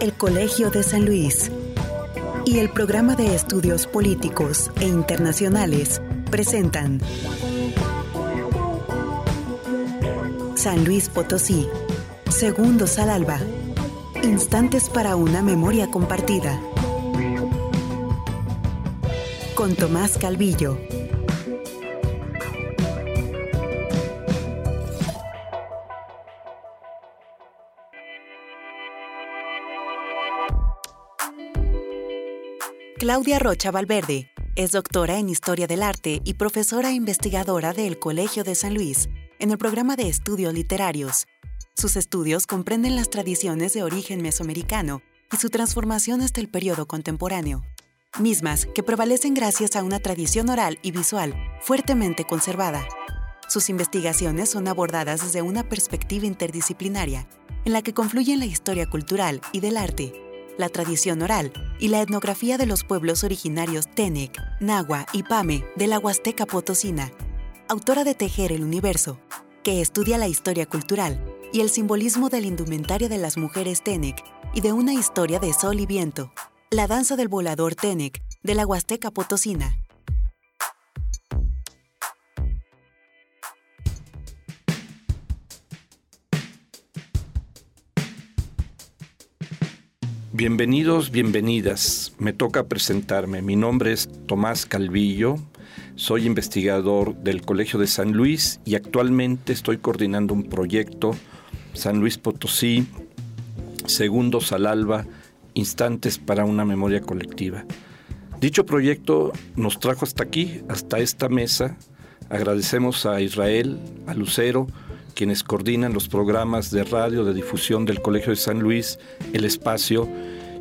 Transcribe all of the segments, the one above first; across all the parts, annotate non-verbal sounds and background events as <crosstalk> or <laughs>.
El Colegio de San Luis y el Programa de Estudios Políticos e Internacionales presentan San Luis Potosí, Segundos al Alba, Instantes para una Memoria Compartida. Con Tomás Calvillo. Claudia Rocha Valverde es doctora en Historia del Arte y profesora investigadora del Colegio de San Luis en el programa de estudios literarios. Sus estudios comprenden las tradiciones de origen mesoamericano y su transformación hasta el periodo contemporáneo, mismas que prevalecen gracias a una tradición oral y visual fuertemente conservada. Sus investigaciones son abordadas desde una perspectiva interdisciplinaria, en la que confluyen la historia cultural y del arte la tradición oral y la etnografía de los pueblos originarios Tenec, Nahua y Pame de la Huasteca Potosina. Autora de Tejer el Universo, que estudia la historia cultural y el simbolismo del indumentario de las mujeres Tenec y de una historia de sol y viento. La danza del volador Tenec de la Huasteca Potosina. Bienvenidos, bienvenidas. Me toca presentarme. Mi nombre es Tomás Calvillo. Soy investigador del Colegio de San Luis y actualmente estoy coordinando un proyecto San Luis Potosí, Segundos al Alba, Instantes para una Memoria Colectiva. Dicho proyecto nos trajo hasta aquí, hasta esta mesa. Agradecemos a Israel, a Lucero, quienes coordinan los programas de radio de difusión del Colegio de San Luis, El Espacio,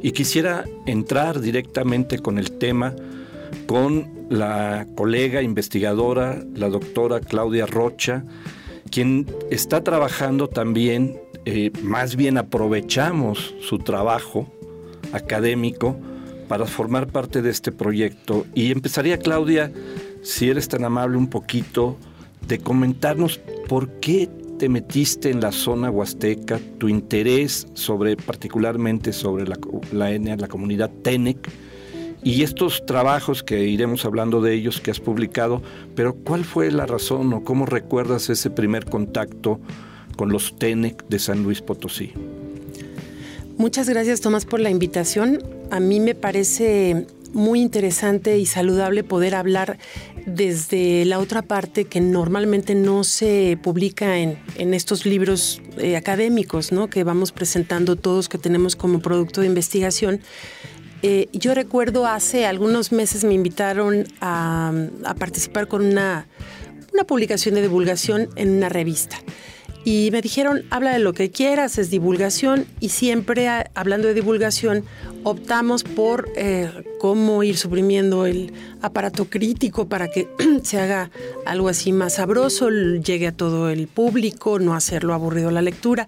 y quisiera entrar directamente con el tema con la colega investigadora, la doctora Claudia Rocha, quien está trabajando también, eh, más bien aprovechamos su trabajo académico para formar parte de este proyecto. Y empezaría, Claudia, si eres tan amable, un poquito de comentarnos por qué te metiste en la zona huasteca, tu interés sobre, particularmente sobre la, la la comunidad TENEC, y estos trabajos que iremos hablando de ellos que has publicado, pero ¿cuál fue la razón o cómo recuerdas ese primer contacto con los TENEC de San Luis Potosí? Muchas gracias Tomás por la invitación. A mí me parece muy interesante y saludable poder hablar desde la otra parte que normalmente no se publica en, estos libros eh, académicos, ¿no? que vamos presentando todos que tenemos como producto de investigación. Eh, yo recuerdo hace algunos meses me invitaron a, participar con una, una publicación de divulgación en una revista y me dijeron, habla de lo que quieras, es divulgación y siempre hablando de divulgación optamos por eh, cómo ir suprimiendo el aparato crítico para que <clears throat> se haga algo así más sabroso, llegue a todo el público, no hacerlo aburrido la lectura.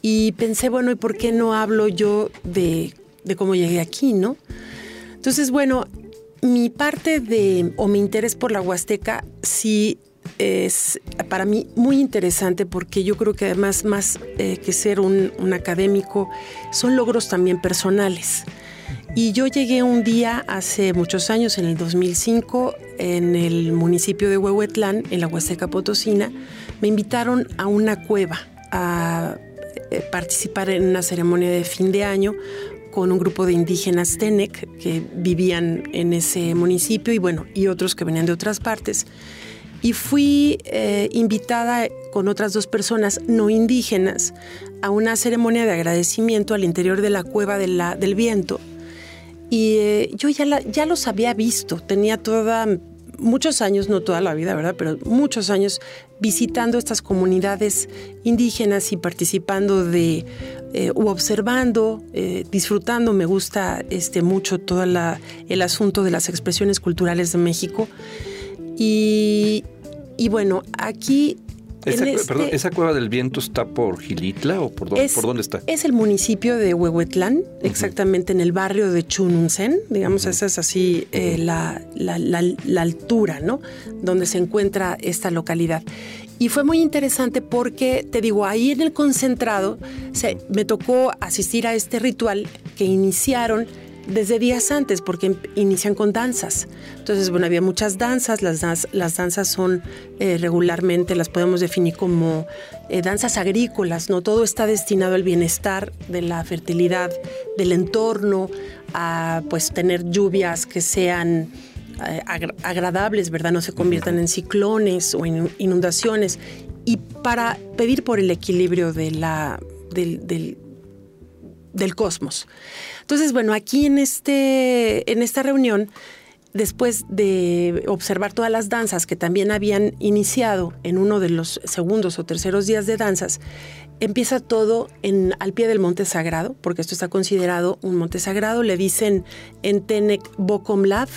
Y pensé, bueno, ¿y por qué no hablo yo de, de cómo llegué aquí, no? Entonces, bueno, mi parte de, o mi interés por la Huasteca sí es para mí muy interesante porque yo creo que además más eh, que ser un, académico, son logros también personales. Y yo llegué un día hace muchos años, en el 2005, en el municipio de Huehuetlán, en la Huasteca Potosina, me invitaron a una cueva a eh, participar en una ceremonia de fin de año con un grupo de indígenas Tenec que vivían en ese municipio y bueno, y otros que venían de otras partes y fui eh, invitada con otras dos personas no indígenas a una ceremonia de agradecimiento al interior de la cueva de la, del viento. Y eh, yo ya, ya los había visto, tenía toda, muchos años, no toda la vida, ¿verdad? Pero muchos años visitando estas comunidades indígenas y participando de, eh, u observando, disfrutando, me gusta este, mucho todo el asunto de las expresiones culturales de México. Y, bueno, aquí esa, este ¿esa cueva del viento está por Gilitla o por dónde, por dónde está? Es el municipio de Huehuetlán, exactamente en el barrio de Chununzen, digamos, esa es así eh, la, altura, ¿no? Donde se encuentra esta localidad. Y fue muy interesante porque, te digo, ahí en el concentrado se, me tocó asistir a este ritual que iniciaron desde días antes, porque inician con danzas. Entonces, bueno, había muchas danzas, las, las danzas son eh, regularmente, las podemos definir como eh, danzas agrícolas, ¿no? Todo está destinado al bienestar de la fertilidad del entorno, a pues tener lluvias que sean eh, agradables, ¿verdad? No se conviertan en ciclones o en inundaciones. Y para pedir por el equilibrio del, del, del cosmos. Entonces, bueno, aquí en, este, en esta reunión, después de observar todas las danzas que también habían iniciado en uno de los segundos o terceros días de danzas, empieza todo en, al pie del monte sagrado, porque esto está considerado un monte sagrado. Le dicen en Tenec Bokomlav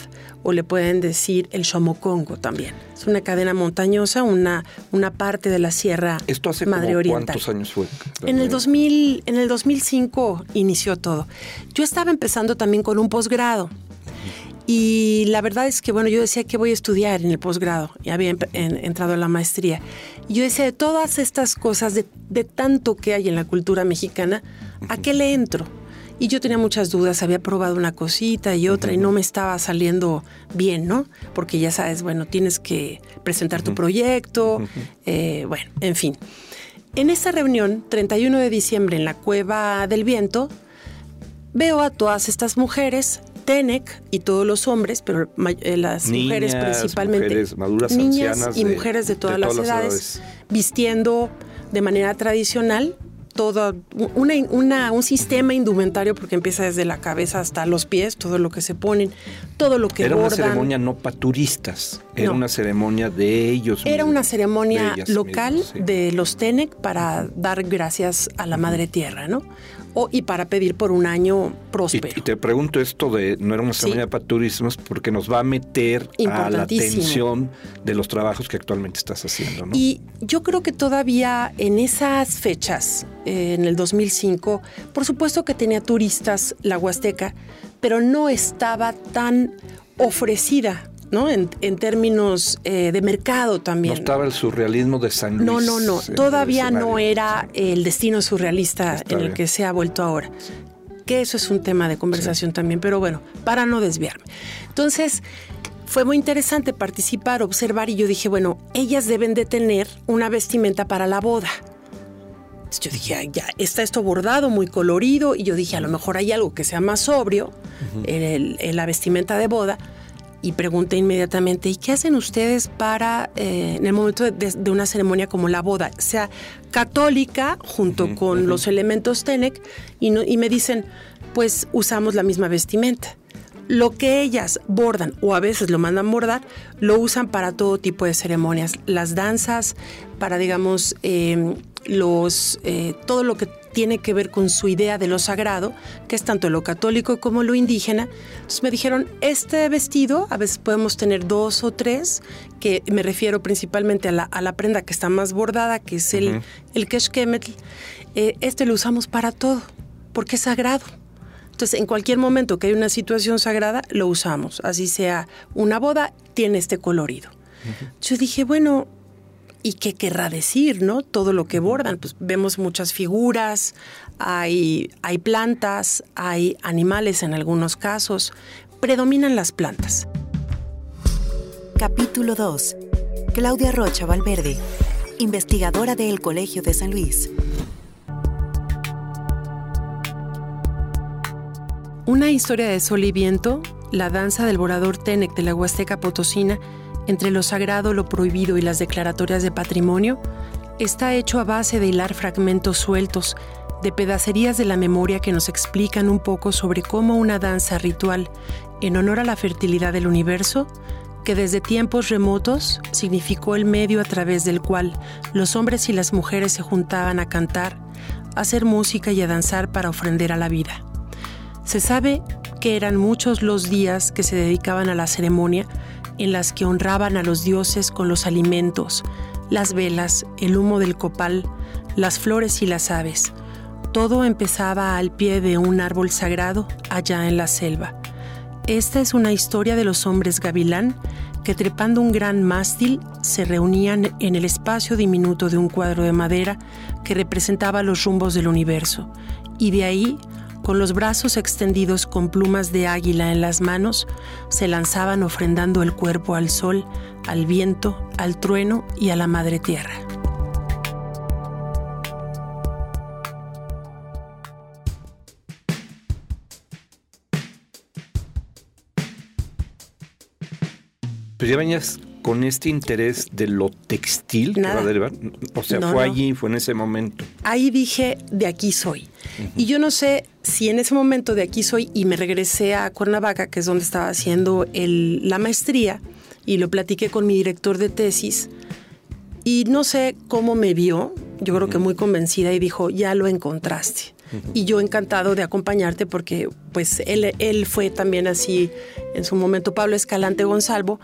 o le pueden decir el Shomokongo también. Es una cadena montañosa, una, una parte de la Sierra ¿Esto hace Madre Oriental. ¿Cuántos años fue? En el, 2000, en el 2005 inició todo. Yo estaba empezando también con un posgrado. Y la verdad es que, bueno, yo decía que voy a estudiar en el posgrado, ya había entrado a la maestría. Y yo decía, de todas estas cosas, de, de tanto que hay en la cultura mexicana, ¿a qué le entro? Y yo tenía muchas dudas, había probado una cosita y otra y no me estaba saliendo bien, ¿no? Porque ya sabes, bueno, tienes que presentar tu proyecto, eh, bueno, en fin. En esta reunión, 31 de diciembre, en la Cueva del Viento, veo a todas estas mujeres Tenec y todos los hombres, pero eh, las mujeres principalmente, mujeres maduras, niñas y mujeres de todas, las, edades, vistiendo de manera tradicional todo una, un sistema indumentario porque empieza desde la cabeza hasta los pies, todo lo que se ponen, todo lo que Era una ceremonia no paturistas, era una ceremonia de ellos. Era una ceremonia local de los Tenec para dar gracias a la Madre Tierra, ¿no? Y para pedir por un año próspero. Y, te pregunto esto de, no era una ceremonia para turismos, porque nos va a meter a la atención de los trabajos que actualmente estás haciendo. ¿no? Y yo creo que todavía en esas fechas, eh, en el 2005, por supuesto que tenía turistas la Huasteca, pero no estaba tan ofrecida ¿no? En, términos eh, de mercado también. No estaba el surrealismo de San Luis. No, no, no. Todavía no era el destino surrealista en el que se ha vuelto ahora. Que eso es un tema de conversación también, pero bueno, para no desviarme. Entonces, fue muy interesante participar, observar y yo dije, bueno, ellas deben de tener una vestimenta para la boda. Entonces yo dije, ya está esto bordado, muy colorido, y yo dije, a lo mejor hay algo que sea más sobrio en la vestimenta de boda y pregunté inmediatamente, ¿y qué hacen ustedes para, eh, en el momento de, una ceremonia como la boda, sea católica, junto con los elementos Tenec, y, no, y me dicen, pues usamos la misma vestimenta. Lo que ellas bordan o a veces lo mandan bordar, lo usan para todo tipo de ceremonias. Las danzas, para, digamos, eh, los, eh, todo lo que tiene que ver con su idea de lo sagrado, que es tanto lo católico como lo indígena. Entonces me dijeron, este vestido, a veces podemos tener dos o tres, que me refiero principalmente a la, prenda que está más bordada, que es el, el keshkemetl. Eh, este lo usamos para todo, porque es sagrado. Entonces, en cualquier momento que hay una situación sagrada, lo usamos. Así sea una boda, tiene este colorido. Yo dije, bueno, ¿Y qué querrá decir, no? Todo lo que bordan. Pues vemos muchas figuras, hay, hay plantas, hay animales en algunos casos. Predominan las plantas. Capítulo 2. Claudia Rocha Valverde, investigadora del Colegio de San Luis. Una historia de sol y viento, la danza del volador Tenec de la Huasteca Potosina, entre lo sagrado, lo prohibido y las declaratorias de patrimonio, está hecho a base de hilar fragmentos sueltos, de pedacerías de la memoria que nos explican un poco sobre cómo una danza ritual en honor a la fertilidad del universo, que desde tiempos remotos significó el medio a través del cual los hombres y las mujeres se juntaban a cantar, a hacer música y a danzar para ofrender a la vida. Se sabe que eran muchos los días que se dedicaban a la ceremonia en las que honraban a los dioses con los alimentos, las velas, el humo del copal, las flores y las aves. Todo empezaba al pie de un árbol sagrado allá en la selva. Esta es una historia de los hombres gavilán que trepando un gran mástil se reunían en el espacio diminuto de un cuadro de madera que representaba los rumbos del universo, y de ahí, con los brazos extendidos con plumas de águila en las manos, se lanzaban ofrendando el cuerpo al sol, al viento, al trueno y a la madre tierra. Pues con este interés de lo textil que va a derivar. O sea, fue allí, fue en ese momento. Ahí dije, de aquí soy. Y yo no sé si en ese momento de aquí soy y me regresé a Cuernavaca, que es donde estaba haciendo la maestría, y lo platiqué con mi director de tesis. Y no sé cómo me vio, yo creo que muy convencida y dijo, ya lo encontraste. Y yo encantado de acompañarte porque pues él, él fue también así en su momento Pablo Escalante Gonzalvo,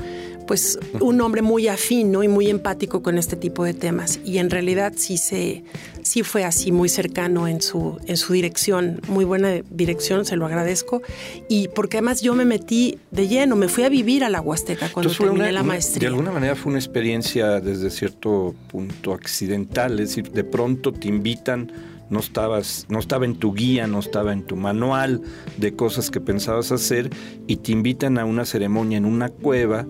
pues un hombre muy afino y muy empático con este tipo de temas. Y en realidad sí, se, sí fue así, muy cercano en su, en su dirección, muy buena dirección, se lo agradezco. Y porque además yo me metí de lleno, me fui a vivir a la Huasteca cuando terminé la maestría. de alguna manera fue una experiencia desde cierto punto accidental, es decir, de pronto te invitan no estabas, no estaba en tu guía, no estaba en tu manual de cosas que pensabas hacer y te invitan a una ceremonia en una cueva,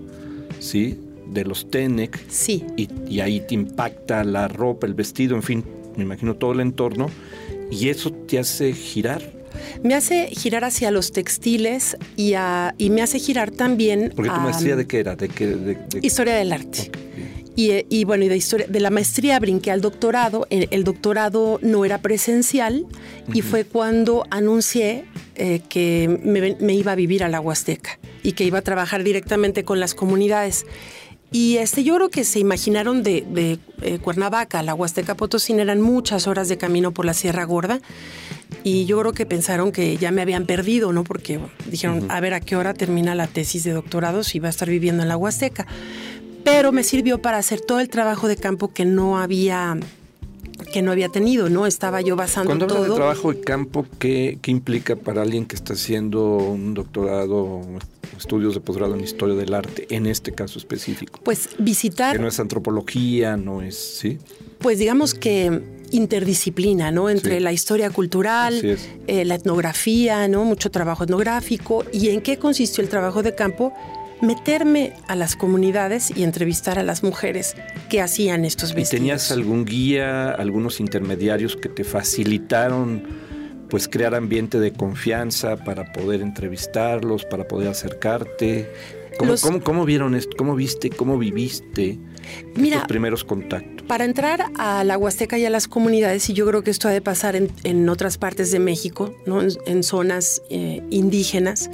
¿sí? De los Tenec. Sí. Y, ahí te impacta la ropa, el vestido, en fin, me imagino todo el entorno y eso te hace girar. Me hace girar hacia los textiles y, y me hace girar también. Porque tu maestría de qué era? De, qué, de, Historia del arte. Y, bueno, y de, historia, de la maestría brinqué al doctorado. El, doctorado no era presencial y fue cuando anuncié eh, que me, iba a vivir a la Huasteca y que iba a trabajar directamente con las comunidades. Y este, yo creo que se imaginaron de, de eh, Cuernavaca a la Huasteca Potosina eran muchas horas de camino por la Sierra Gorda y yo creo que pensaron que ya me habían perdido, ¿no? Porque dijeron, a ver a qué hora termina la tesis de doctorado si va a estar viviendo en la Huasteca pero me sirvió para hacer todo el trabajo de campo que no había que no había tenido, ¿no? Estaba yo basando Cuando todo. Cuando de trabajo de campo, ¿qué, implica para alguien que está haciendo un doctorado, estudios de posgrado en historia del arte, en este caso específico? Pues visitar. Que no es antropología, no es, ¿sí? Pues digamos que interdisciplina, ¿no? Entre la historia cultural, eh, la etnografía, ¿no? Mucho trabajo etnográfico. ¿Y en qué consistió el trabajo de campo? Meterme a las comunidades y entrevistar a las mujeres que hacían estos vestidos. ¿Y tenías algún guía, algunos intermediarios que te facilitaron pues crear ambiente de confianza para poder entrevistarlos, para poder acercarte? ¿Cómo, vieron esto? ¿Cómo viste, cómo viviste estos primeros contactos? Para entrar a la Huasteca y a las comunidades, y yo creo que esto ha de pasar en, otras partes de México, ¿no? en, zonas eh, indígenas,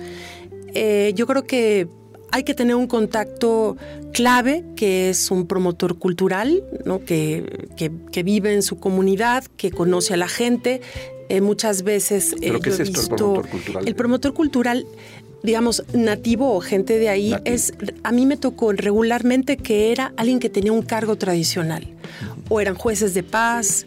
eh, yo creo que hay que tener un contacto clave, que es un promotor cultural, ¿no? que, que, vive en su comunidad, que conoce a la gente. Eh, muchas veces eh, qué es esto, el promotor cultural? El promotor cultural digamos, nativo o gente de ahí, es a mí me tocó regularmente que era alguien que tenía un cargo tradicional. O eran jueces de paz,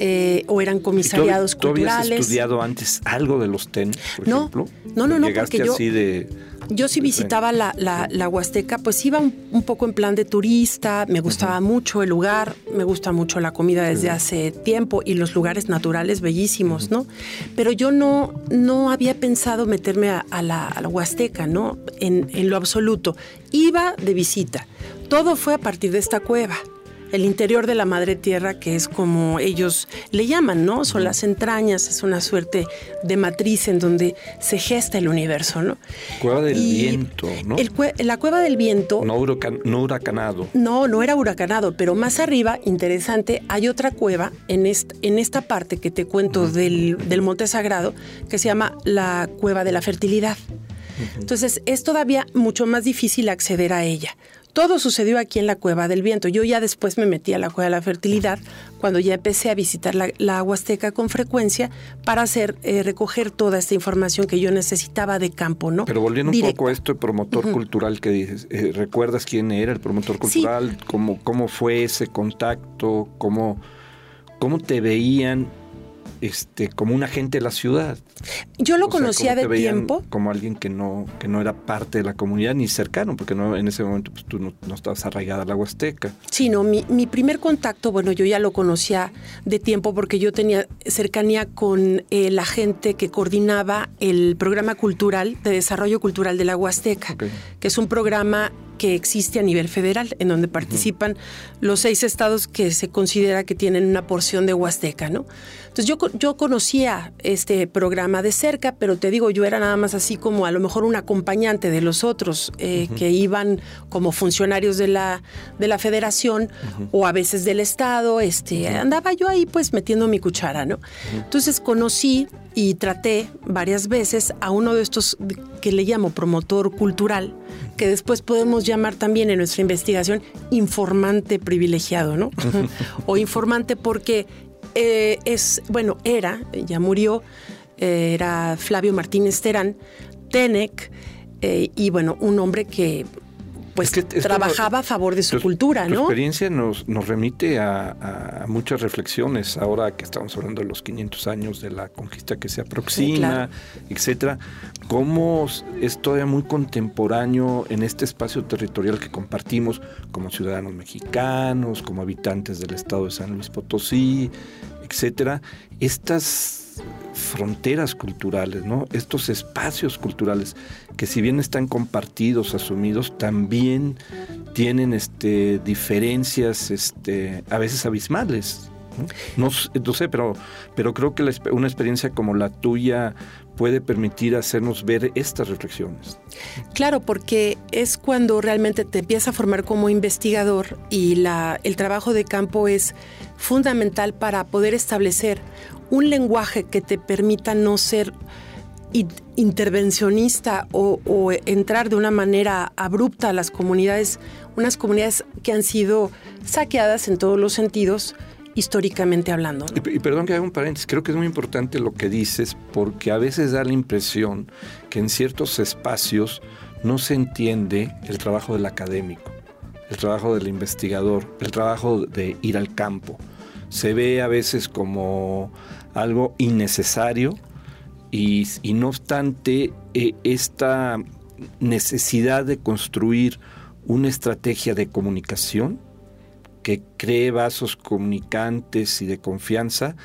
eh, o eran comisariados culturales. ¿Tú habías estudiado antes algo de los TEN, por no, ejemplo? No, no, no, porque yo... Así de yo sí visitaba la, la, Huasteca, pues iba un, poco en plan de turista, me gustaba mucho el lugar, me gusta mucho la comida desde hace tiempo y los lugares naturales bellísimos, ¿no? Pero yo no, no había pensado meterme a, la, Huasteca, ¿no? En, en lo absoluto. Iba de visita. Todo fue a partir de esta cueva el interior de la madre tierra, que es como ellos le llaman, ¿no? Son las entrañas, es una suerte de matriz en donde se gesta el universo, ¿no? Cueva del viento, ¿no? la cueva del viento. No, huracanado. No, no era huracanado, pero más arriba, interesante, hay otra cueva en esta, en esta parte que te cuento del, del Monte Sagrado, que se llama la Cueva de la Fertilidad. Entonces es todavía mucho más difícil acceder a ella. Todo sucedió aquí en la Cueva del Viento. Yo ya después me metí a la Cueva de la Fertilidad cuando ya empecé a visitar la, la Huasteca con frecuencia para hacer eh, recoger toda esta información que yo necesitaba de campo, ¿no? Pero volviendo un poco a esto de promotor cultural que dices, eh, ¿recuerdas quién era el promotor cultural? ¿Cómo, ¿Cómo fue ese contacto? ¿Cómo, ¿Cómo te veían este, como un agente de la ciudad. Yo lo conocía de tiempo. Como alguien que no, que no era parte de la comunidad ni cercano, porque no, en ese momento pues, tú no, estabas arraigada a la Huasteca. Sí, no, mi, mi, primer contacto, bueno, yo ya lo conocía de tiempo porque yo tenía cercanía con eh, la gente que coordinaba el programa cultural de desarrollo cultural de la Huasteca, que es un programa que existe a nivel federal, en donde participan los seis estados que se considera que tienen una porción de Huasteca, ¿no? Entonces yo, yo conocía este programa de cerca, pero te digo, yo era nada más así como a lo mejor un acompañante de los otros eh, que iban como funcionarios de la, de la federación o a veces del estado, este, andaba yo ahí pues metiendo mi cuchara, ¿no? Entonces conocí y traté varias veces a uno de estos que le llamo promotor cultural, que después podemos llamar también en nuestra investigación informante privilegiado, ¿no? <laughs> o informante porque eh, es, bueno, era, ya murió, eh, era Flavio Martínez Terán, Tenec, eh, y bueno, un hombre que pues trabajaba a favor de su cultura, ¿no? La experiencia nos, nos remite a, muchas reflexiones ahora que estamos hablando de los 500 años de la conquista que se aproxima, etcétera. Cómo es todavía muy contemporáneo en este espacio territorial que compartimos como ciudadanos mexicanos, como habitantes del estado de San Luis Potosí, etcétera. Estas fronteras culturales, ¿no? Estos espacios culturales que si bien están compartidos, asumidos, también tienen este, diferencias este, a veces abismales. ¿no? No, sé, pero, pero creo que una experiencia como la tuya puede permitir hacernos ver estas reflexiones. Claro, porque es cuando realmente te empiezas a formar como investigador y el trabajo de campo es fundamental para poder establecer un lenguaje que te permita no ser intervencionista o, entrar de una manera abrupta a las comunidades, unas comunidades que han sido saqueadas en todos los sentidos, históricamente hablando. Y, perdón que haga un paréntesis, creo que es muy importante lo que dices, porque a veces da la impresión que en ciertos espacios no se entiende el trabajo del académico, el trabajo del investigador, el trabajo de ir al campo. Se ve a veces como algo innecesario y, no obstante eh, esta necesidad de construir una estrategia de comunicación que cree vasos comunicantes y de confianza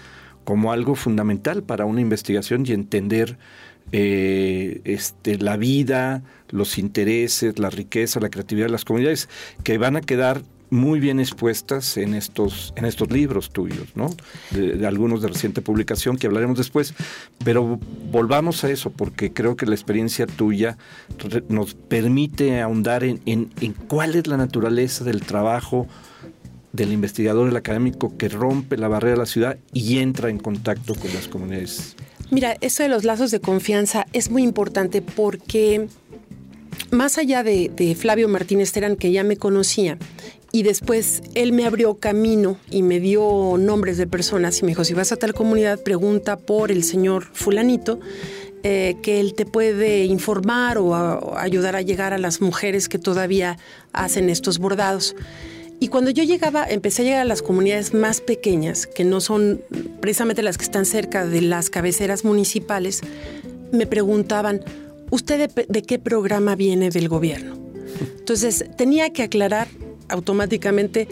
como algo fundamental para una investigación y entender eh, este, la vida, los intereses, la riqueza, la creatividad de las comunidades, que van a quedar muy bien expuestas en estos, en estos libros tuyos, ¿no? De, algunos de reciente publicación que hablaremos después, pero volvamos a eso, porque creo que la experiencia tuya nos permite ahondar en, en, cuál es la naturaleza del trabajo del investigador, el académico que rompe la barrera de la ciudad y entra en contacto con las comunidades. Mira, eso de los lazos de confianza es muy importante porque más allá de, de Flavio Martínez Terán, que ya me conocía, y después él me abrió camino y me dio nombres de personas y me dijo, si vas a tal comunidad, pregunta por el señor fulanito, eh, que él te puede informar o, ayudar a llegar a las mujeres que todavía hacen estos bordados. Y cuando yo llegaba, empecé a llegar a las comunidades más pequeñas, que no son precisamente las que están cerca de las cabeceras municipales, me preguntaban, ¿usted de qué programa viene del gobierno? Entonces tenía que aclarar automáticamente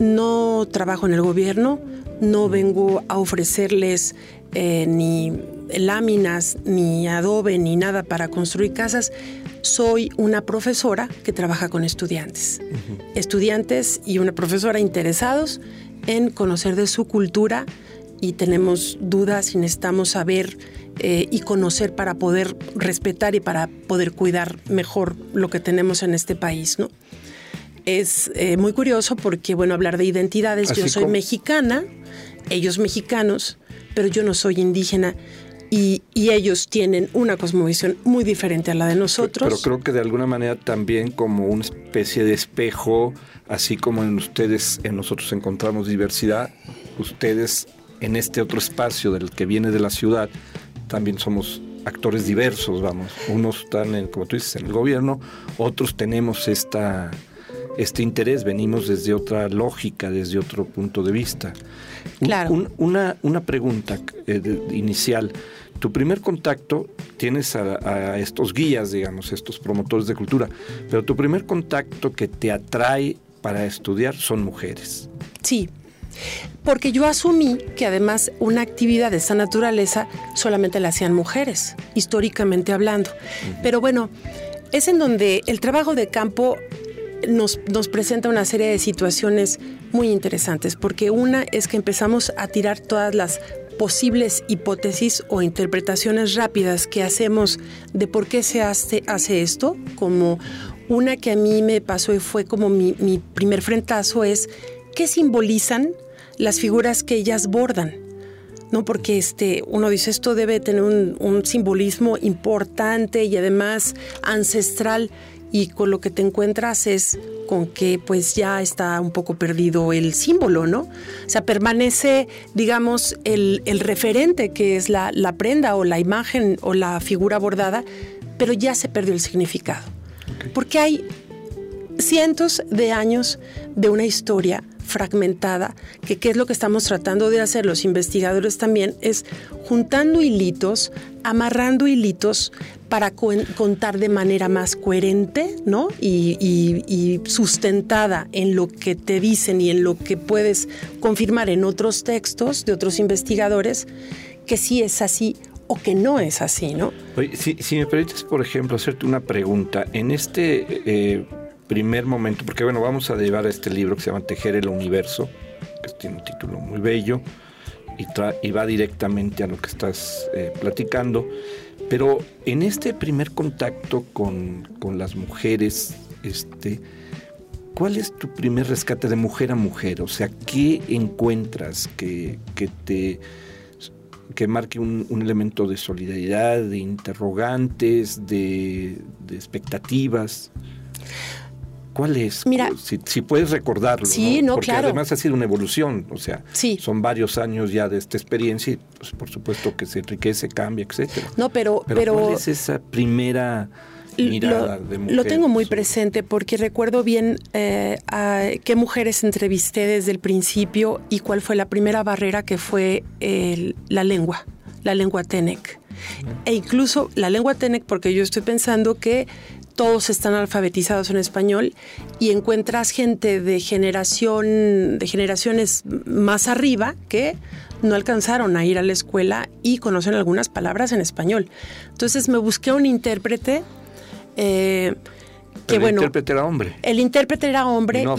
no trabajo en el gobierno, no vengo a ofrecerles eh, ni láminas, ni adobe, ni nada para construir casas. Soy una profesora que trabaja con estudiantes. Estudiantes y una profesora interesados en conocer de su cultura y tenemos dudas y necesitamos saber eh, y conocer para poder respetar y para poder cuidar mejor lo que tenemos en este país, ¿no? Es eh, muy curioso porque, bueno, hablar de identidades, yo soy mexicana, ellos mexicanos, pero yo no soy indígena. Y, ellos tienen una cosmovisión muy diferente a la de nosotros. Pero, creo que de alguna manera también como una especie de espejo, así como en ustedes, en nosotros encontramos diversidad, ustedes en este otro espacio del que viene de la ciudad, también somos actores diversos, vamos. Unos están, en, como tú dices, en el gobierno, otros tenemos esta este interés, venimos desde otra lógica, desde otro punto de vista. Claro. una, una, pregunta eh, inicial. Tu primer contacto, tienes a, estos guías, digamos, estos promotores de cultura, pero tu primer contacto que te atrae para estudiar son mujeres. Sí, porque yo asumí que además una actividad de esta naturaleza solamente la hacían mujeres, históricamente hablando. Pero bueno, es en donde el trabajo de campo nos, nos, presenta una serie de situaciones muy interesantes, porque una es que empezamos a tirar todas las posibles hipótesis o interpretaciones rápidas que hacemos de por qué se hace, hace esto, como una que a mí me pasó y fue como mi, primer frentazo es qué simbolizan las figuras que ellas bordan. ¿no? Porque este, uno dice esto debe tener un simbolismo importante y además ancestral y con lo que te encuentras es con que pues ya está un poco perdido el símbolo, ¿no? O sea, permanece, digamos, el, referente que es la, prenda o la imagen o la figura bordada, pero ya se perdió el significado. Porque hay cientos de años de una historia fragmentada, que qué es lo que estamos tratando de hacer los investigadores también, es juntando hilitos, amarrando hilitos para contar de manera más coherente ¿no? Y, sustentada en lo que te dicen y en lo que puedes confirmar en otros textos de otros investigadores, que sí es así o que no es así, ¿no? si, me permites, por ejemplo, hacerte una pregunta. En este eh, primer momento, porque bueno, vamos a llevar a este libro que se llama Tejer el Universo, que tiene un título muy bello y, y va directamente a lo que estás eh, platicando. Pero en este primer contacto con, las mujeres, este, ¿cuál es tu primer rescate de mujer a mujer? O sea, ¿qué encuentras que, te que marque un, elemento de solidaridad, de interrogantes, de, de expectativas? ¿Cuál es? Mira, si, puedes recordarlo. Sí, ¿no? Porque además ha sido una evolución, o sea, son varios años ya de esta experiencia y pues, por supuesto que se enriquece, cambia, etcétera. No, pero, pero, ¿cuál es esa primera mirada lo, de mujer? Lo tengo muy presente porque recuerdo bien eh, qué mujeres entrevisté desde el principio y cuál fue la primera barrera que fue la lengua, la lengua Tenec. E incluso la lengua Tenec, porque yo estoy pensando que todos están alfabetizados en español y encuentras gente de generación de generaciones más arriba que no alcanzaron a ir a la escuela y conocen algunas palabras en español. Entonces me busqué un intérprete eh, el intérprete era hombre. El intérprete era hombre. ¿No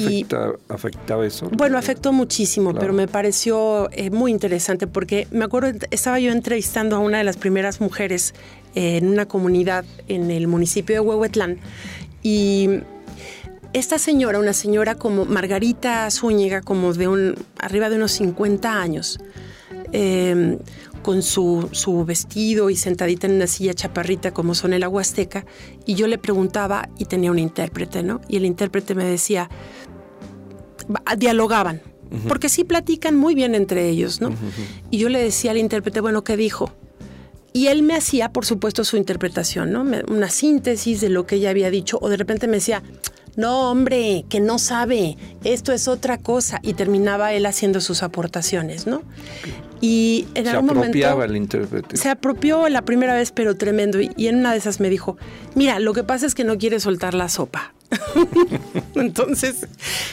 afectaba eso? Bueno, afectó muchísimo, pero me pareció eh, muy interesante porque me acuerdo, estaba yo entrevistando a una de las primeras mujeres en una comunidad en el municipio de Huehuetlán y esta señora, una señora como Margarita Zúñiga, como de un arriba de unos 50 años, em, con su, su, vestido y sentadita en una silla chaparrita como son el Huasteca, y yo le preguntaba y tenía un intérprete, ¿no? Y el intérprete me decía, dialogaban, porque sí platican muy bien entre ellos, ¿no? Y yo le decía al intérprete, bueno, ¿qué dijo? Y él me hacía, por supuesto, su interpretación, ¿no? Una síntesis de lo que ella había dicho, o de repente me decía, no, hombre, que no sabe, esto es otra cosa. Y terminaba él haciendo sus aportaciones, ¿no? Y en algún momento. Se apropiaba el intérprete. Se apropió la primera vez, pero tremendo. Y, en una de esas me dijo: Mira, lo que pasa es que no quiere soltar la sopa. <laughs> Entonces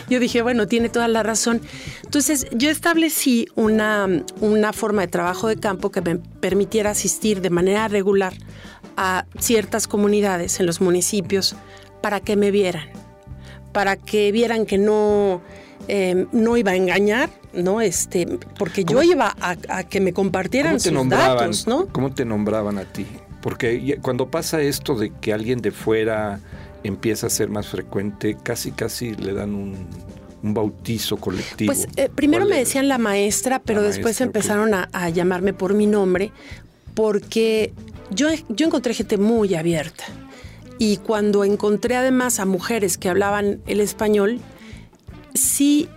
yo dije, bueno, tiene toda la razón. Entonces yo establecí una, una forma de trabajo de campo que me permitiera asistir de manera regular a ciertas comunidades en los municipios para que me vieran, para que vieran que no, em, no iba a engañar, ¿no? Este, porque yo iba a, que me compartieran sus datos, ¿no? ¿Cómo te nombraban a ti? Porque cuando pasa esto de que alguien de fuera empieza a ser más frecuente, casi casi le dan un, bautizo colectivo. Pues eh, primero me decían la maestra, pero después empezaron a, llamarme por mi nombre, porque yo, yo encontré gente muy abierta. Y cuando encontré además a mujeres que hablaban el español, sí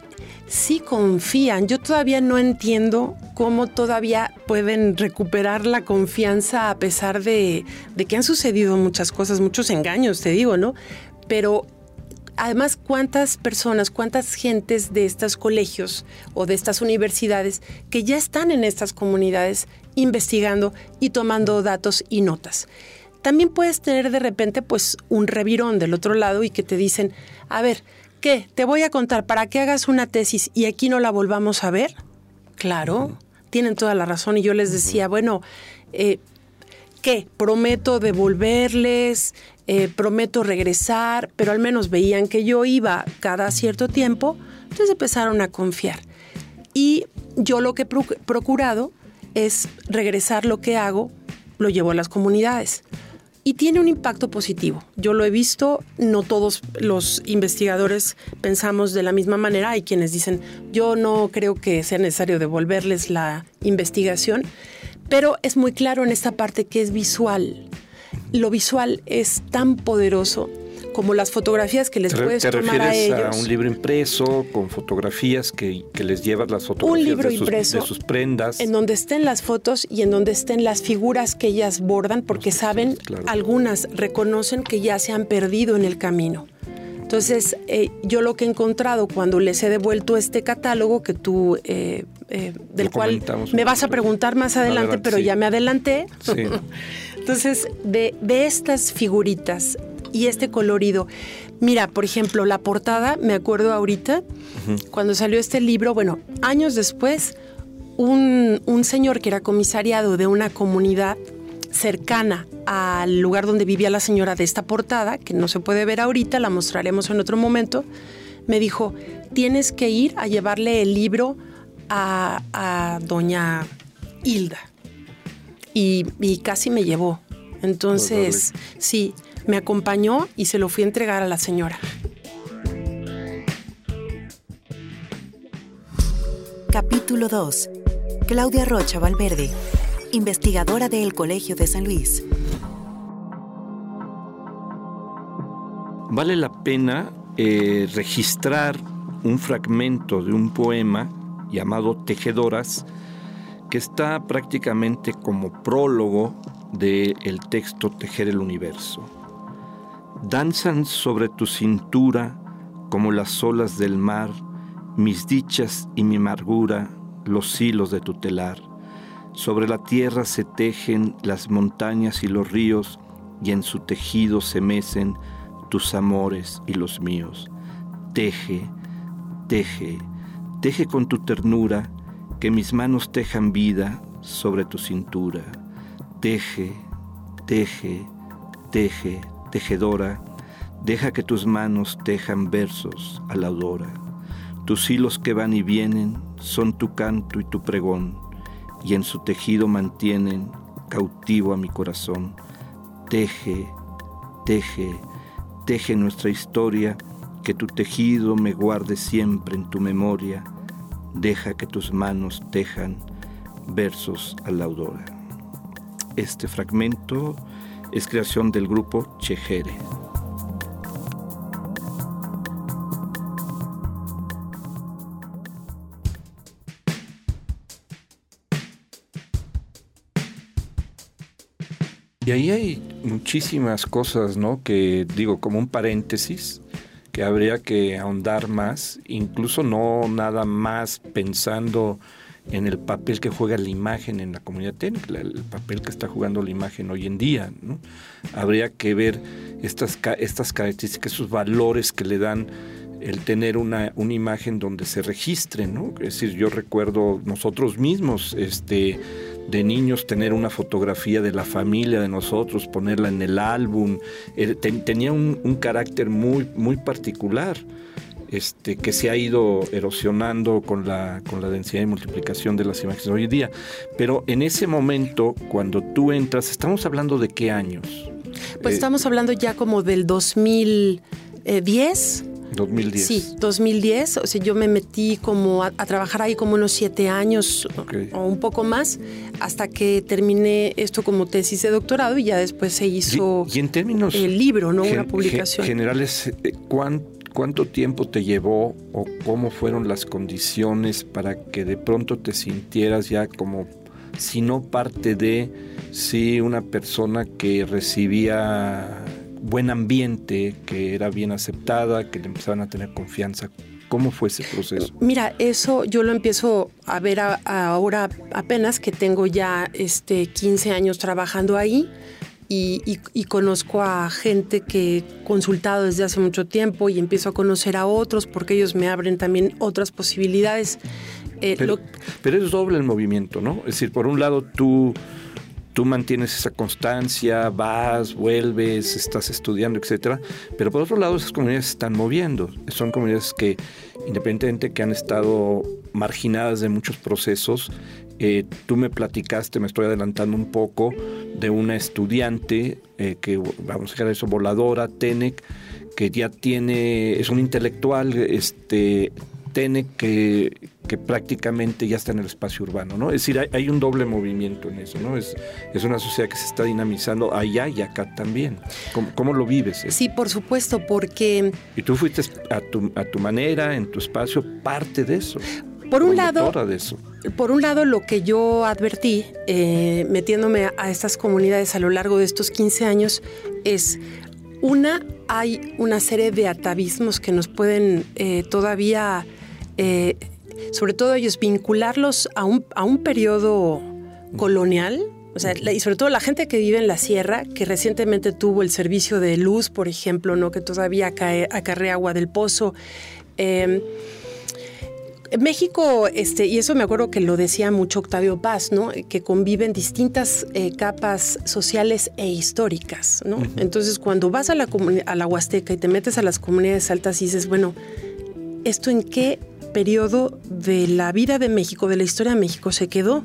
sí confían. Yo todavía no entiendo cómo todavía pueden recuperar la confianza a pesar de, que han sucedido muchas cosas, muchos engaños, te digo, ¿no? Pero además, ¿cuántas personas, cuántas gentes de estos colegios o de estas universidades que ya están en estas comunidades investigando y tomando datos y notas? También puedes tener de repente pues un revirón del otro lado y que te dicen, a ver, ¿qué? Te voy a contar para que hagas una tesis y aquí no la volvamos a ver. Claro, tienen toda la razón y yo les decía, bueno, eh, ¿qué? Prometo devolverles, eh, prometo regresar, pero al menos veían que yo iba cada cierto tiempo, entonces empezaron a confiar. Y yo lo que he procurado es regresar lo que hago, lo llevo a las comunidades. Y tiene un impacto positivo. Yo lo he visto, no todos los investigadores pensamos de la misma manera. Hay quienes dicen, yo no creo que sea necesario devolverles la investigación, pero es muy claro en esta parte que es visual lo visual es tan poderoso como las fotografías que les puedes tomar a ellos. a un libro impreso con fotografías que, les llevas las fotografías un libro de, sus, impreso, de sus prendas. En donde estén las fotos y en donde estén las figuras que ellas bordan, porque saben, algunas reconocen que ya se han perdido en el camino. Entonces, eh, yo lo que he encontrado cuando les he devuelto este catálogo que tú, eh, eh, del cual me vas a preguntar más adelante, pero ya me adelanté. <laughs> Entonces, de, estas figuritas y este colorido, mira, por ejemplo, la portada, me acuerdo ahorita, cuando salió este libro, bueno, años después, un, señor que era comisariado de una comunidad cercana al lugar donde vivía la señora de esta portada, que no se puede ver ahorita, la mostraremos en otro momento, me dijo, tienes que ir a llevarle el libro a, a doña Hilda y, casi me llevó. Entonces, sí, me acompañó y se lo fui a entregar a la señora. Capítulo 2. Claudia Rocha Valverde, investigadora del Colegio de San Luis. Vale la pena eh, registrar un fragmento de un poema llamado Tejedoras que está prácticamente como prólogo del el texto Tejer el Universo. Danzan sobre tu cintura como las olas del mar, mis dichas y mi amargura, los hilos de tu telar. Sobre la tierra se tejen las montañas y los ríos, y en su tejido se mecen tus amores y los míos. Teje, teje, teje con tu ternura, que mis manos tejan vida sobre tu cintura. Teje, teje, teje, tejedora, deja que tus manos tejan versos a la aurora. Tus hilos que van y vienen son tu canto y tu pregón, y en su tejido mantienen cautivo a mi corazón. Teje, teje, teje nuestra historia, que tu tejido me guarde siempre en tu memoria deja que tus manos tejan versos a la aurora. Este fragmento es creación del grupo Chejere. Y ahí hay muchísimas cosas, ¿no? Que digo, como un paréntesis, que habría que ahondar más, incluso no nada más pensando en el papel que juega la imagen en la comunidad técnica, el papel que está jugando la imagen hoy en día. ¿no? Habría que ver estas, estas características, esos valores que le dan el tener una, una imagen donde se registre, ¿no? Es decir, yo recuerdo nosotros mismos, este de niños tener una fotografía de la familia de nosotros, ponerla en el álbum, eh, tenía un, carácter muy, muy particular. Este, que se ha ido erosionando con la, con la densidad y multiplicación de las imágenes hoy en día. Pero en ese momento, cuando tú entras, estamos hablando de qué años? Pues eh, estamos hablando ya como del 2010. 2010. Sí, 2010. O sea, yo me metí como a, trabajar ahí como unos siete años o un poco más, hasta que terminé esto como tesis de doctorado y ya después se hizo y, en términos el libro, ¿no? Una publicación. Generales, eh, ¿cuánto tiempo te llevó o cómo fueron las condiciones para que de pronto te sintieras ya como si no parte de sí una persona que recibía buen ambiente, que era bien aceptada, que le empezaban a tener confianza. ¿Cómo fue ese proceso? Mira, eso yo lo empiezo a ver ahora apenas que tengo ya este 15 años trabajando ahí. Y, conozco a gente que he consultado desde hace mucho tiempo y empiezo a conocer a otros porque ellos me abren también otras posibilidades. Eh, pero, pero, es doble el movimiento, ¿no? Es decir, por un lado tú tú mantienes esa constancia, vas, vuelves, estás estudiando, etcétera, pero por otro lado esas comunidades se están moviendo, son comunidades que independientemente que han estado marginadas de muchos procesos, eh, tú me platicaste, me estoy adelantando un poco, de una estudiante eh, que, vamos a dejar eso, voladora, Tenec, que ya tiene, es un intelectual, este, Tenec que, que prácticamente ya está en el espacio urbano, ¿no? Es decir, hay, un doble movimiento en eso, ¿no? Es, es una sociedad que se está dinamizando allá y acá también. ¿Cómo, lo vives? Sí, por supuesto, porque... Y tú fuiste a tu, a tu manera, en tu espacio, parte de eso. Por un lado, de eso. por un lado, lo que yo advertí eh, metiéndome a estas comunidades a lo largo de estos 15 años es una, hay una serie de atavismos que nos pueden eh, todavía eh, sobre todo ellos, vincularlos a un, a un periodo colonial, o sea, y sobre todo la gente que vive en la sierra, que recientemente tuvo el servicio de luz, por ejemplo, ¿no? que todavía cae, acarrea agua del pozo. México, este, y eso me acuerdo que lo decía mucho Octavio Paz, ¿no? que conviven distintas eh, capas sociales e históricas. ¿no? Entonces, cuando vas a la, a la Huasteca y te metes a las comunidades altas y dices, bueno, ¿esto en qué periodo de la vida de México, de la historia de México, se quedó.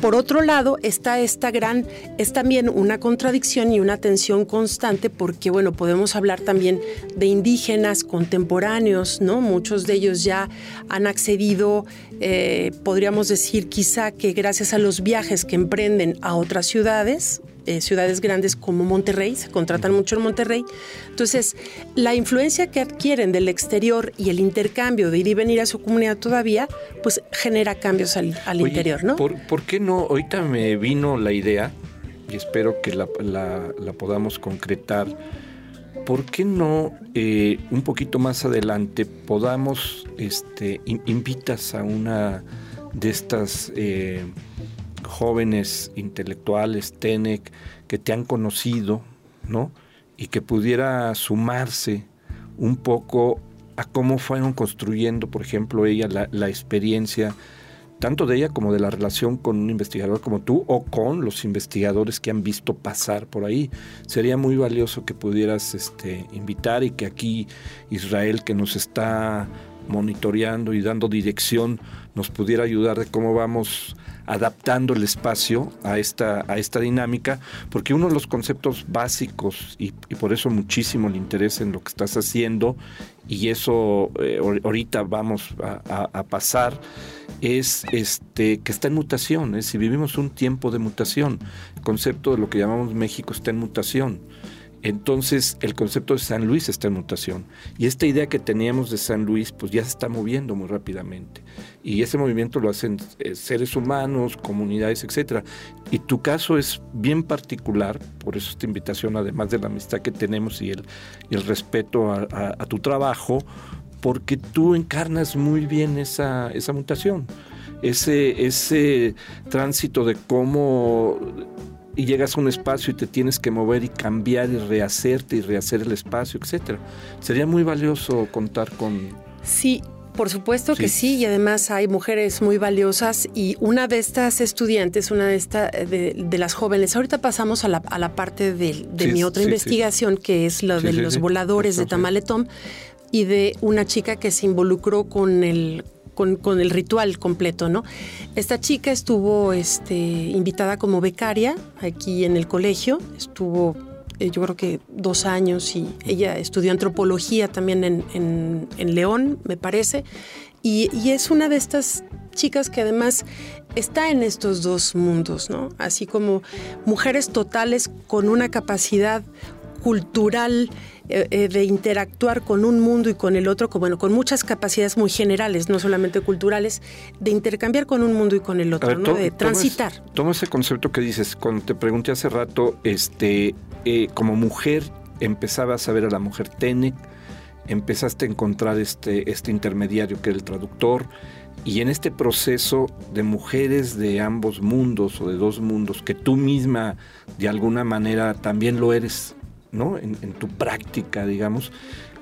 Por otro lado, está esta gran, es también una contradicción y una tensión constante porque, bueno, podemos hablar también de indígenas contemporáneos, ¿no? Muchos de ellos ya han accedido, eh, podríamos decir quizá que gracias a los viajes que emprenden a otras ciudades, eh, ciudades grandes como Monterrey, se contratan mucho en Monterrey. Entonces, la influencia que adquieren del exterior y el intercambio de ir y venir a su comunidad todavía, pues genera cambios al, interior, ¿no? ¿por, qué no? Ahorita me vino la idea, y espero que la, podamos concretar. ¿Por qué no eh, un poquito más adelante podamos, este, invitas a una de estas eh, jóvenes intelectuales, TENEC, que te han conocido, ¿no? Y que pudiera sumarse un poco a cómo fueron construyendo, por ejemplo, ella la, experiencia, tanto de ella como de la relación con un investigador como tú o con los investigadores que han visto pasar por ahí. Sería muy valioso que pudieras este, invitar y que aquí Israel, que nos está monitoreando y dando dirección, nos pudiera ayudar de cómo vamos adaptando el espacio a esta, a esta dinámica, porque uno de los conceptos básicos, y, por eso muchísimo el interés en lo que estás haciendo, y eso eh, ahorita vamos a, pasar, es este, que está en mutación, es si vivimos un tiempo de mutación, el concepto de lo que llamamos México está en mutación. Entonces el concepto de San Luis está en mutación. Y esta idea que teníamos de San Luis pues ya se está moviendo muy rápidamente. Y ese movimiento lo hacen eh, seres humanos, comunidades, etcétera. Y tu caso es bien particular, por eso esta invitación además de la amistad que tenemos y el, el respeto a, tu trabajo, porque tú encarnas muy bien esa, esa mutación. Ese, ese tránsito de cómo y llegas a un espacio y te tienes que mover y cambiar y rehacerte y rehacer el espacio, etcétera. Sería muy valioso contar con Sí, por supuesto que sí, y además hay mujeres muy valiosas y una de estas estudiantes, una de, esta, de, las jóvenes, ahorita pasamos a la, a la parte de, mi otra investigación, que es la de los voladores de Tamaletón, y de una chica que se involucró con el con, el ritual completo, ¿no? Esta chica estuvo este, invitada como becaria aquí en el colegio, estuvo eh, yo creo que dos años y ella estudió antropología también en, León, me parece, y, y, es una de estas chicas que además está en estos dos mundos, ¿no? Así como mujeres totales con una capacidad cultural eh, eh, de interactuar con un mundo y con el otro, con, bueno, con muchas capacidades muy generales, no solamente culturales, de intercambiar con un mundo y con el otro, de transitar. Toma, ese concepto que dices, cuando te pregunté hace rato, este, eh, como mujer empezabas a ver a la mujer TENEC, empezaste a encontrar este, este intermediario que era el traductor, y en este proceso de mujeres de ambos mundos o de dos mundos, que tú misma de alguna manera también lo eres, ¿no? En, tu práctica, digamos,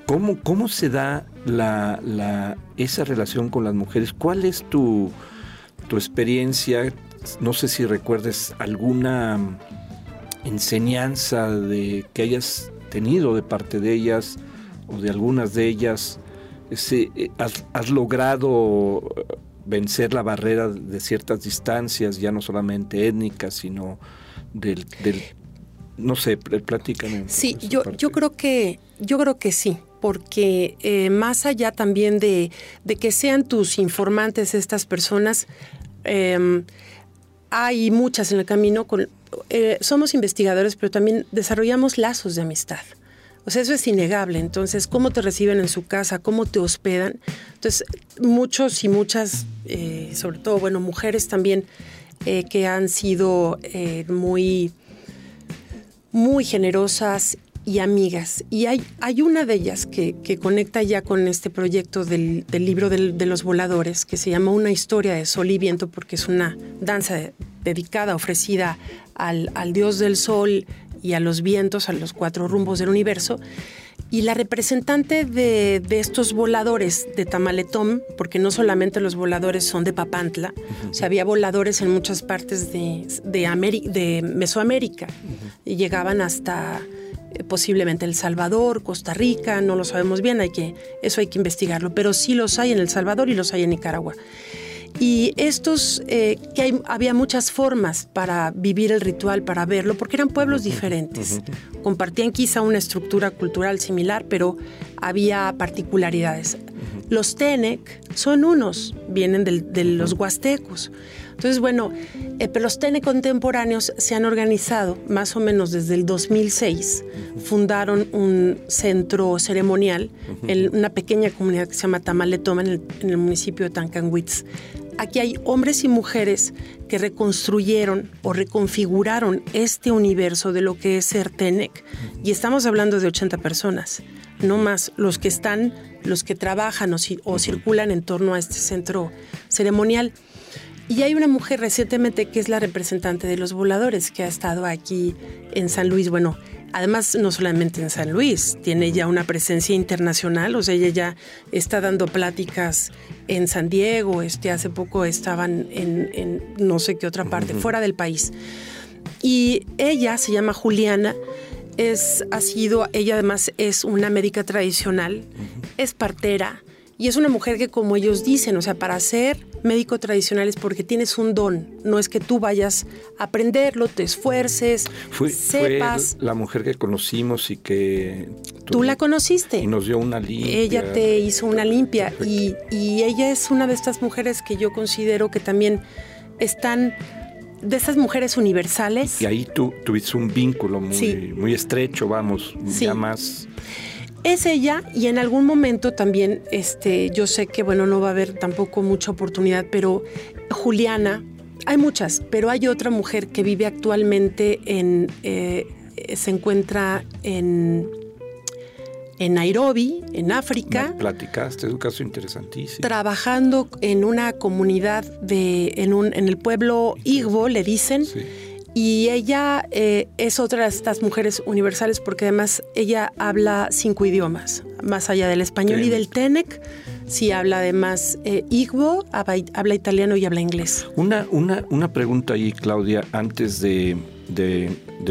¿cómo, cómo se da la, esa relación con las mujeres? ¿Cuál es tu, tu experiencia? No sé si recuerdes alguna enseñanza de que hayas tenido de parte de ellas o de algunas de ellas eh, has, logrado vencer la barrera de ciertas distancias, ya no solamente étnicas, sino del, no sé, platícame. Sí, yo, yo creo que, yo creo que sí, porque eh, más allá también de, que sean tus informantes estas personas, em, hay muchas en el camino. Con, eh, somos investigadores, pero también desarrollamos lazos de amistad. O sea, eso es innegable. Entonces, ¿cómo te reciben en su casa? ¿Cómo te hospedan? Entonces, muchos y muchas, eh, sobre todo, bueno, mujeres también, que han sido muy, muy generosas y amigas. Y hay, hay una de ellas que, conecta ya con este proyecto del, libro de los voladores, que se llama Una historia de sol y viento, porque es una danza dedicada, ofrecida al, al dios del sol y a los vientos, a los cuatro rumbos del universo. Y la representante de, estos voladores de Tamaletón, porque no solamente los voladores son de Papantla, o sea, había voladores en muchas partes de, de, Mesoamérica y llegaban hasta eh, posiblemente El Salvador, Costa Rica, no lo sabemos bien, hay que, eso hay que investigarlo, pero sí los hay en El Salvador y los hay en Nicaragua. Y estos, eh, que había muchas formas para vivir el ritual, para verlo, porque eran pueblos diferentes. Compartían quizá una estructura cultural similar, pero había particularidades. Los Tenec son unos, vienen de los huastecos. Entonces, bueno, eh, pero los Tenec contemporáneos se han organizado más o menos desde el 2006. Fundaron un centro ceremonial en una pequeña comunidad que se llama Tamaletoma en el, en el municipio de Tancanwitz aquí hay hombres y mujeres que reconstruyeron o reconfiguraron este universo de lo que es ser Tenec. Y estamos hablando de 80 personas, no más los que están, los que trabajan o, circulan en torno a este centro ceremonial. Y hay una mujer recientemente que es la representante de los voladores que ha estado aquí en San Luis. Bueno, Además, no solamente en San Luis, tiene ya una presencia internacional, o sea, ella ya está dando pláticas en San Diego, este, hace poco estaban en, no sé qué otra parte, fuera del país. Y ella se llama Juliana, es, ha sido, ella además es una médica tradicional, es partera, y es una mujer que, como ellos dicen, o sea, para ser médico tradicional es porque tienes un don. No es que tú vayas a aprenderlo, te esfuerces, sepas. Fue la mujer que conocimos y que. Tú, la conociste. Y nos dio una limpia. Ella te hizo una limpia. Y, ella es una de estas mujeres que yo considero que también están de esas mujeres universales. Y ahí tú tuviste un vínculo muy, muy estrecho, vamos, ya más es ella y en algún momento también, este, yo sé que bueno, no va a haber tampoco mucha oportunidad, pero Juliana, hay muchas, pero hay otra mujer que vive actualmente en, eh, se encuentra en, en Nairobi, en África. platicaste, es un caso interesantísimo. Trabajando en una comunidad de, en, un, en el pueblo Igbo, le dicen. Sí y ella eh, es otra de estas mujeres universales porque además ella habla cinco idiomas, más allá del español y del Tenec. Sí habla además eh, Igbo, habla, italiano y habla inglés. Una, una, una pregunta ahí, Claudia, antes de,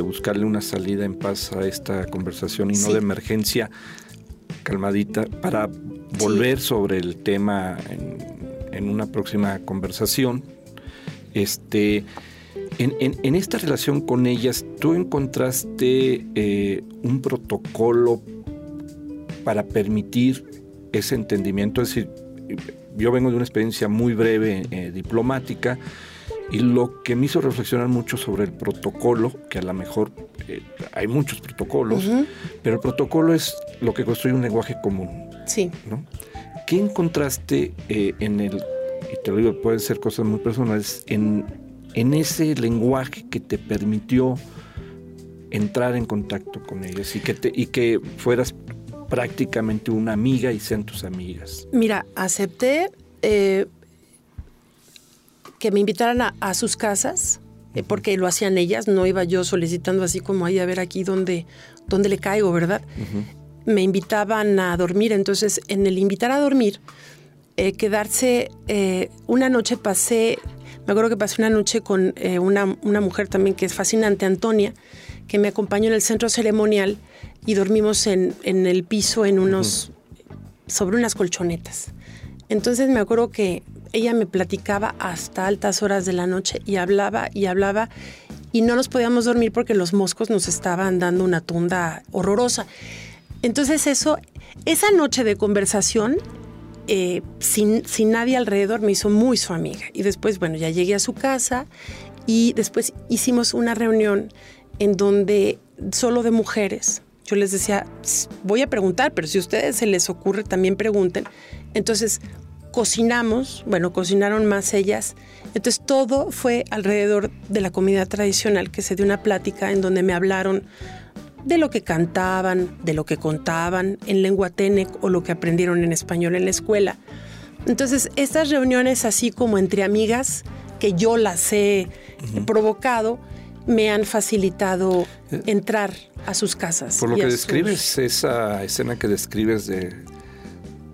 buscarle una salida en paz a esta conversación y no de emergencia, calmadita, para volver sobre el tema en, en una próxima conversación. Este en, esta relación con ellas, ¿tú encontraste eh, un protocolo para permitir ese entendimiento? Es decir, yo vengo de una experiencia muy breve eh, diplomática y lo que me hizo reflexionar mucho sobre el protocolo, que a lo mejor eh, hay muchos protocolos, pero el protocolo es lo que construye un lenguaje común. Sí. ¿no? ¿Qué encontraste en el, y te lo digo, pueden ser cosas muy personales, en en ese lenguaje que te permitió entrar en contacto con ellas y que, te, y que fueras prácticamente una amiga y sean tus amigas? Mira, acepté eh, que me invitaran a, sus casas, eh, porque lo hacían ellas, no iba yo solicitando así como ahí a ver aquí dónde, dónde le caigo, ¿verdad? Me invitaban a dormir, entonces en el invitar a dormir, eh, quedarse, una noche pasé, me acuerdo que pasé una noche con una, una mujer también que es fascinante, Antonia, que me acompañó en el centro ceremonial y dormimos en, el piso en unos, sobre unas colchonetas. Entonces me acuerdo que ella me platicaba hasta altas horas de la noche y hablaba y hablaba y no nos podíamos dormir porque los moscos nos estaban dando una tunda horrorosa. Entonces eso, esa noche de conversación, eh, sin, sin nadie alrededor, me hizo muy su amiga. Y después, bueno, ya llegué a su casa y después hicimos una reunión en donde solo de mujeres. Yo les decía, voy a preguntar, pero si a ustedes se les ocurre, también pregunten. Entonces, cocinamos, bueno, cocinaron más ellas. Entonces, todo fue alrededor de la comida tradicional, que se dio una plática en donde me hablaron de lo que cantaban, de lo que contaban en lengua tenec o lo que aprendieron en español en la escuela. Entonces, estas reuniones así como entre amigas, que yo las he provocado, me han facilitado eh. entrar a sus casas. Por lo que describes, esa escena que describes de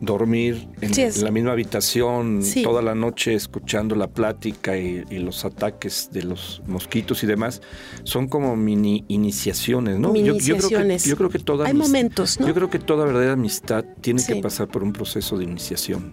dormir en, la misma habitación toda la noche escuchando la plática y, los ataques de los mosquitos y demás, son como mini iniciaciones, ¿no? Mini iniciaciones. Yo, creo que, toda Hay momentos, ¿no? Yo creo que toda verdadera amistad tiene que pasar por un proceso de iniciación.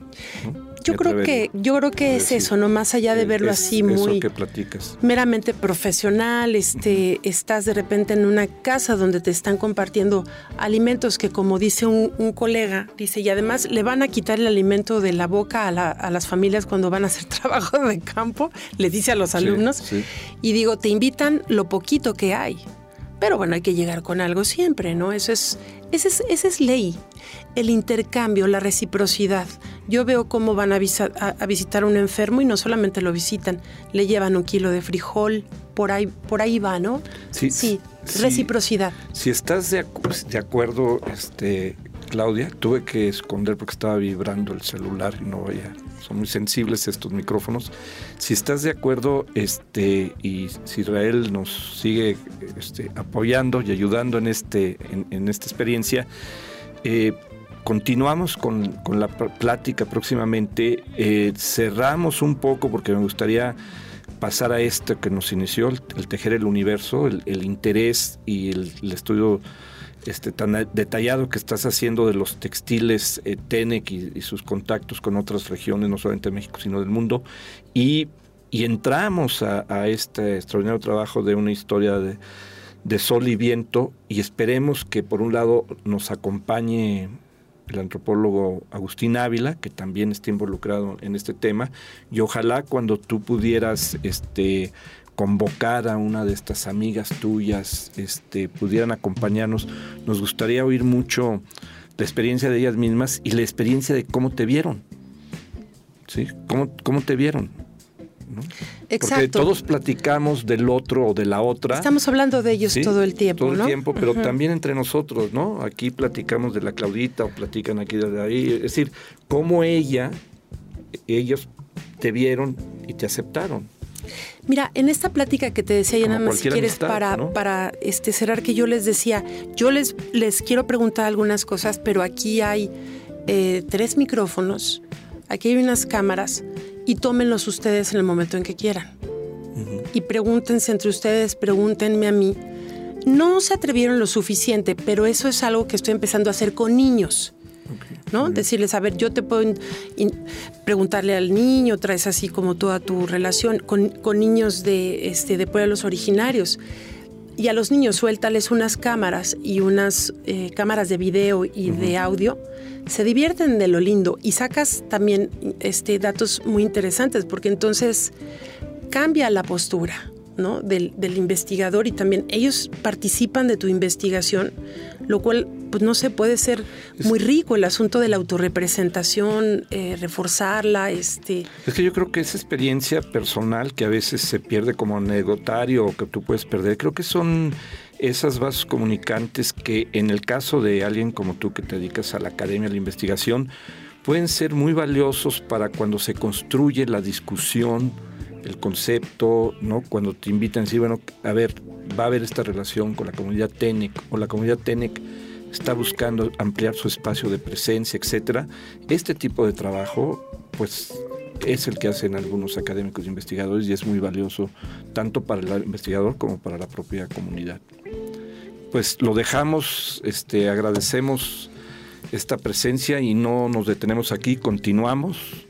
Yo creo que yo creo que es eso, no más allá de verlo así muy que platicas. meramente profesional, este estás de repente en una casa donde te están compartiendo alimentos que como dice un, colega, dice, y además le van a quitar el alimento de la boca a, las familias cuando van a hacer <laughs> trabajo de campo, le dice a los alumnos, y digo, te invitan lo poquito que hay. Pero bueno, hay que llegar con algo siempre, ¿no? Eso es, esa es, esa es ley el intercambio, la reciprocidad. Yo veo cómo van a, visitar a un enfermo y no solamente lo visitan, le llevan un kilo de frijol, por ahí, por ahí va, ¿no? Sí, sí, reciprocidad. Si estás de, de, acuerdo, este, Claudia, tuve que esconder porque estaba vibrando el celular y no vaya. Son muy sensibles estos micrófonos. Si estás de acuerdo, este, y si Israel nos sigue este, apoyando y ayudando en, este, en, esta experiencia, eh, continuamos con, la plática próximamente. Eh, cerramos un poco porque me gustaría pasar a esto que nos inició, el, tejer el universo, el, interés y el, estudio este, tan detallado que estás haciendo de los textiles eh, TENEC y, sus contactos con otras regiones, no solamente de México, sino del mundo. Y, entramos a, a, este extraordinario trabajo de una historia de, de sol y viento y esperemos que por un lado nos acompañe el antropólogo Agustín Ávila, que también está involucrado en este tema, y ojalá cuando tú pudieras este, convocar a una de estas amigas tuyas, este, pudieran acompañarnos, nos gustaría oír mucho la experiencia de ellas mismas y la experiencia de cómo te vieron. ¿Sí? ¿Cómo, cómo te vieron? Exacto. Porque todos platicamos del otro o de la otra. Estamos hablando de ellos todo el tiempo, Todo el tiempo, pero también entre nosotros, ¿no? Aquí platicamos de la Claudita o platican aquí de ahí. Es decir, cómo ella, ellos te vieron y te aceptaron. Mira, en esta plática que te decía, ya nada más si quieres para, para este, cerrar, que yo les decía, yo les, les quiero preguntar algunas cosas, pero aquí hay eh, tres micrófonos, aquí hay unas cámaras y tómenlos ustedes en el momento en que quieran. Y pregúntense entre ustedes, pregúntenme a mí. No se atrevieron lo suficiente, pero eso es algo que estoy empezando a hacer con niños. ¿no? Decirles, a ver, yo te puedo preguntarle al niño, traes así como toda tu relación con, niños de, este, de pueblos originarios. Y a los niños suéltales unas cámaras y unas eh, cámaras de video y de audio se divierten de lo lindo y sacas también este, datos muy interesantes porque entonces cambia la postura ¿no? del, investigador y también ellos participan de tu investigación, lo cual pues no sé, puede ser muy rico el asunto de la autorrepresentación, eh, reforzarla. Este. Es que yo creo que esa experiencia personal que a veces se pierde como anecdotario o que tú puedes perder, creo que son esas vasos comunicantes que en el caso de alguien como tú que te dedicas a la academia, a la investigación, pueden ser muy valiosos para cuando se construye la discusión, el concepto, ¿no? Cuando te invitan decir, bueno, a ver, va a haber esta relación con la comunidad TENEC o la comunidad TENEC está buscando ampliar su espacio de presencia, etcétera. Este tipo de trabajo, pues es el que hacen algunos académicos e investigadores y es muy valioso tanto para el investigador como para la propia comunidad. Pues lo dejamos, este, agradecemos esta presencia y no nos detenemos aquí, continuamos.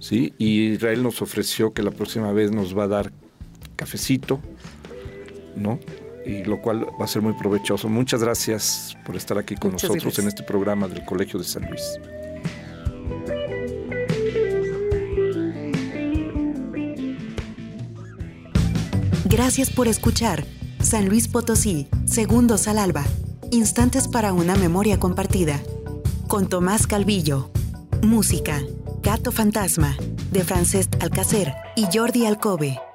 ¿Sí? Y Israel nos ofreció que la próxima vez nos va a dar cafecito, ¿no? Y lo cual va a ser muy provechoso. Muchas gracias por estar aquí con nosotros en este programa del Colegio de San Luis. Gracias por escuchar San Luis Potosí, Segundos al Alba, Instantes para una Memoria Compartida, con Tomás Calvillo. Música, Gato Fantasma, de Francesc Alcacer y Jordi Alcobe.